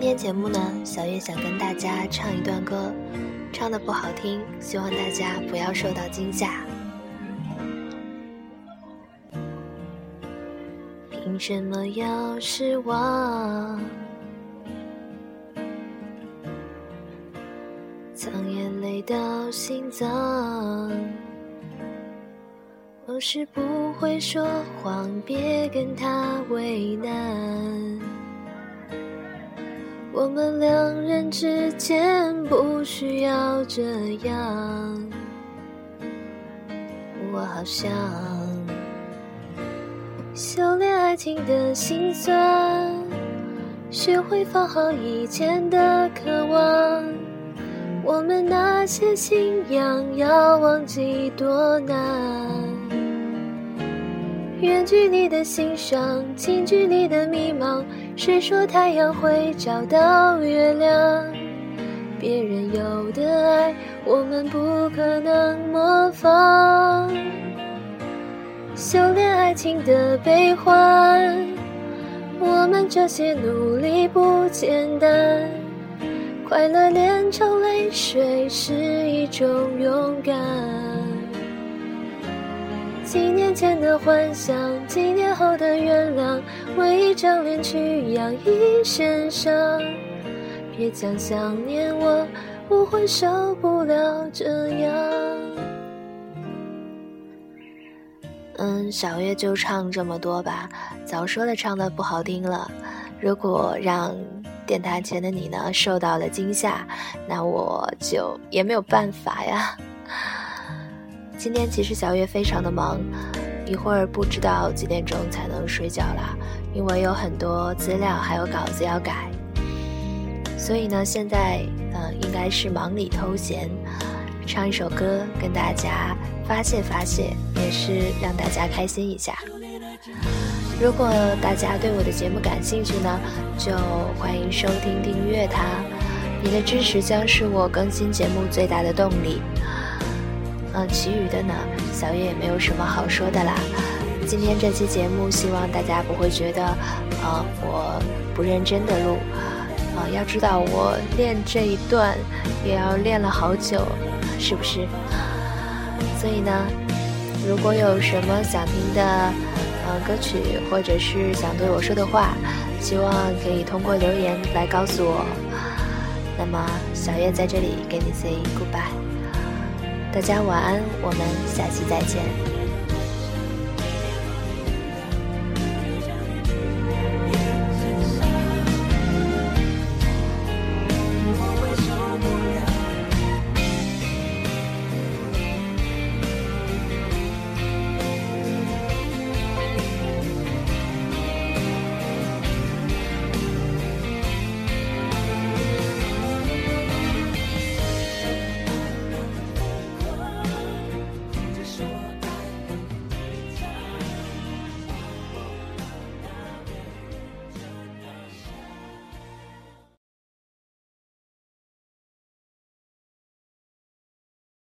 今天节目呢，小月想跟大家唱一段歌，唱的不好听，希望大家不要受到惊吓。凭什么要失望？藏眼泪到心脏。我是不会说谎，别跟他为难。我们两人之间不需要这样。我好想修炼爱情的心酸，学会放好以前的渴望。我们那些信仰要忘记多难。远距离的欣赏，近距离的迷茫。谁说太阳会找到月亮？别人有的爱，我们不可能模仿。修炼爱情的悲欢，我们这些努力不简单。快乐炼成泪水，是一种勇敢。几年前的幻想，几年后的原谅，为一张脸去养一身伤。别讲想念我，我会受不了这样。嗯，小月就唱这么多吧，早说了唱的不好听了。如果让电台前的你呢受到了惊吓，那我就也没有办法呀。今天其实小月非常的忙，一会儿不知道几点钟才能睡觉了，因为有很多资料还有稿子要改，所以呢，现在呃应该是忙里偷闲，唱一首歌跟大家发泄发泄，也是让大家开心一下。如果大家对我的节目感兴趣呢，就欢迎收听订阅它，你的支持将是我更新节目最大的动力。嗯，其余的呢，小月也没有什么好说的啦。今天这期节目，希望大家不会觉得，呃，我不认真的录。啊，要知道我练这一段也要练了好久，是不是？所以呢，如果有什么想听的，呃，歌曲或者是想对我说的话，希望可以通过留言来告诉我。那么，小月在这里跟你 say goodbye。大家晚安，我们下期再见。